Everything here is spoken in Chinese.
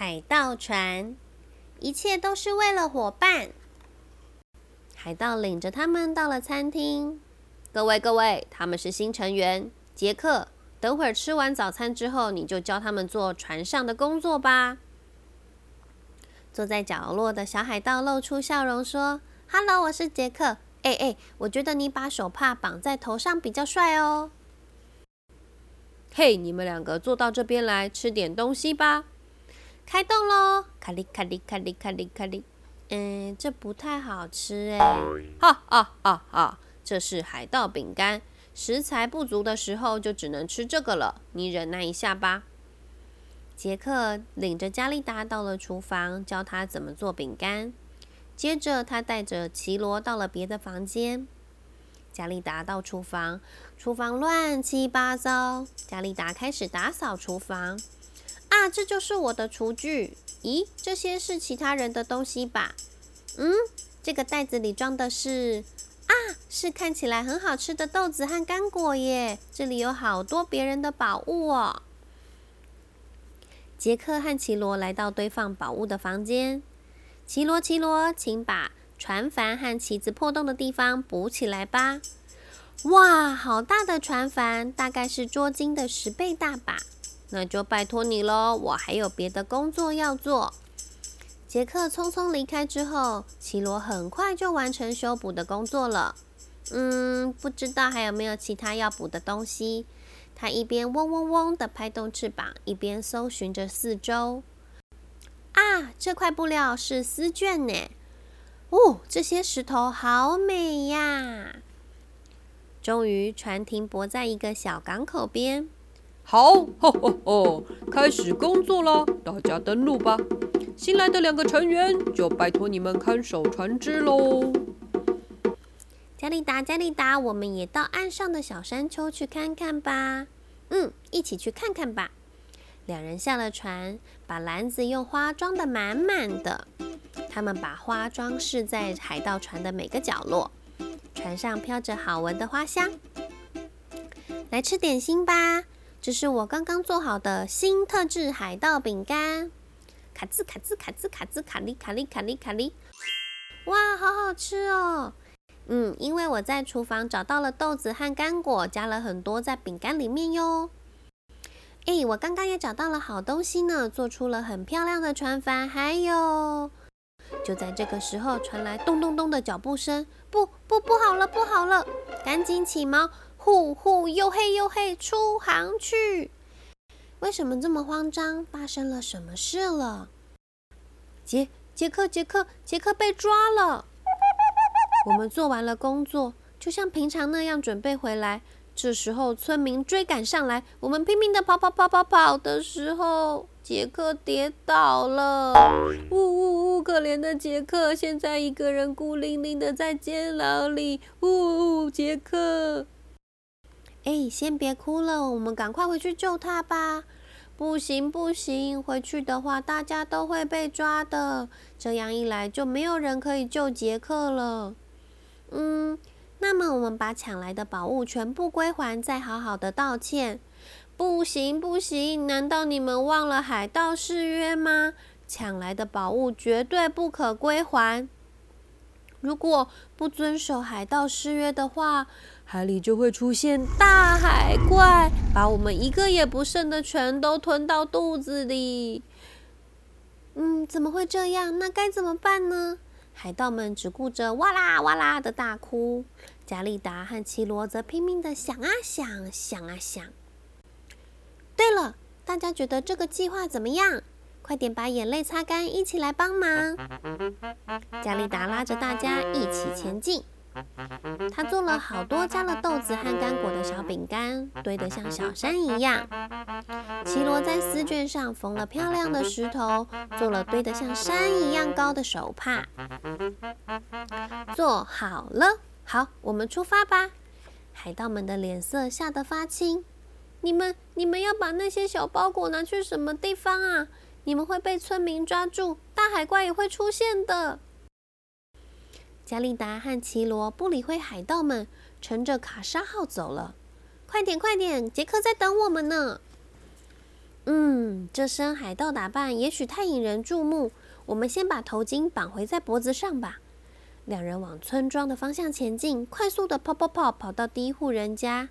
海盗船，一切都是为了伙伴。海盗领着他们到了餐厅。各位各位，他们是新成员，杰克。等会儿吃完早餐之后，你就教他们做船上的工作吧。坐在角落的小海盗露出笑容说：“Hello，我是杰克。哎哎，我觉得你把手帕绑在头上比较帅哦。”嘿，你们两个坐到这边来吃点东西吧。开动喽！卡里卡里卡里卡里卡里。嗯，这不太好吃哎。哈哈哈哈！这是海盗饼干，食材不足的时候就只能吃这个了。你忍耐一下吧。杰克领着加利达到了厨房，教他怎么做饼干。接着，他带着奇罗到了别的房间。加利达到厨房，厨房乱七八糟。加利达开始打扫厨房。啊，这就是我的厨具。咦，这些是其他人的东西吧？嗯，这个袋子里装的是啊，是看起来很好吃的豆子和干果耶。这里有好多别人的宝物哦。杰克和奇罗来到堆放宝物的房间。奇罗，奇罗，请把。船帆和旗子破洞的地方补起来吧！哇，好大的船帆，大概是捉鲸的十倍大吧？那就拜托你喽，我还有别的工作要做。杰克匆匆离开之后，奇罗很快就完成修补的工作了。嗯，不知道还有没有其他要补的东西？他一边嗡嗡嗡的拍动翅膀，一边搜寻着四周。啊，这块布料是丝绢呢。哦，这些石头好美呀！终于，船停泊在一个小港口边。好，吼吼吼，开始工作了，大家登陆吧。新来的两个成员就拜托你们看守船只喽。加利达，加利达，我们也到岸上的小山丘去看看吧。嗯，一起去看看吧。两人下了船，把篮子用花装得满满的。他们把花装饰在海盗船的每个角落，船上飘着好闻的花香。来吃点心吧，这是我刚刚做好的新特制海盗饼干。卡兹卡兹卡兹卡兹卡利卡利卡利卡利，哇，好好吃哦！嗯，因为我在厨房找到了豆子和干果，加了很多在饼干里面哟。哎，我刚刚也找到了好东西呢，做出了很漂亮的船帆，还有。就在这个时候，传来咚咚咚的脚步声。不不，不好了，不好了！赶紧起锚，呼呼，又黑又黑，出航去！为什么这么慌张？发生了什么事了？杰杰克，杰克，杰克被抓了！我们做完了工作，就像平常那样准备回来。这时候，村民追赶上来，我们拼命的跑跑跑跑跑的时候，杰克跌倒了。呜呜呜！可怜的杰克，现在一个人孤零零的在监牢里。呜呜！杰克，哎，先别哭了，我们赶快回去救他吧。不行不行，回去的话大家都会被抓的。这样一来，就没有人可以救杰克了。嗯。那么我们把抢来的宝物全部归还，再好好的道歉。不行不行，难道你们忘了海盗誓约吗？抢来的宝物绝对不可归还。如果不遵守海盗誓约的话，海里就会出现大海怪，把我们一个也不剩的全都吞到肚子里。嗯，怎么会这样？那该怎么办呢？海盗们只顾着哇啦哇啦的大哭，加利达和奇罗则拼命的想啊想，想啊想。对了，大家觉得这个计划怎么样？快点把眼泪擦干，一起来帮忙！加利达拉着大家一起前进。他做了好多加了豆子和干果的小饼干，堆得像小山一样。奇罗在丝绢上缝了漂亮的石头，做了堆得像山一样高的手帕。做好了，好，我们出发吧。海盗们的脸色吓得发青。你们，你们要把那些小包裹拿去什么地方啊？你们会被村民抓住，大海怪也会出现的。加利达和奇罗不理会海盗们，乘着卡莎号走了。快点，快点，杰克在等我们呢。嗯，这身海盗打扮也许太引人注目，我们先把头巾绑回在脖子上吧。两人往村庄的方向前进，快速的跑跑跑，跑到第一户人家。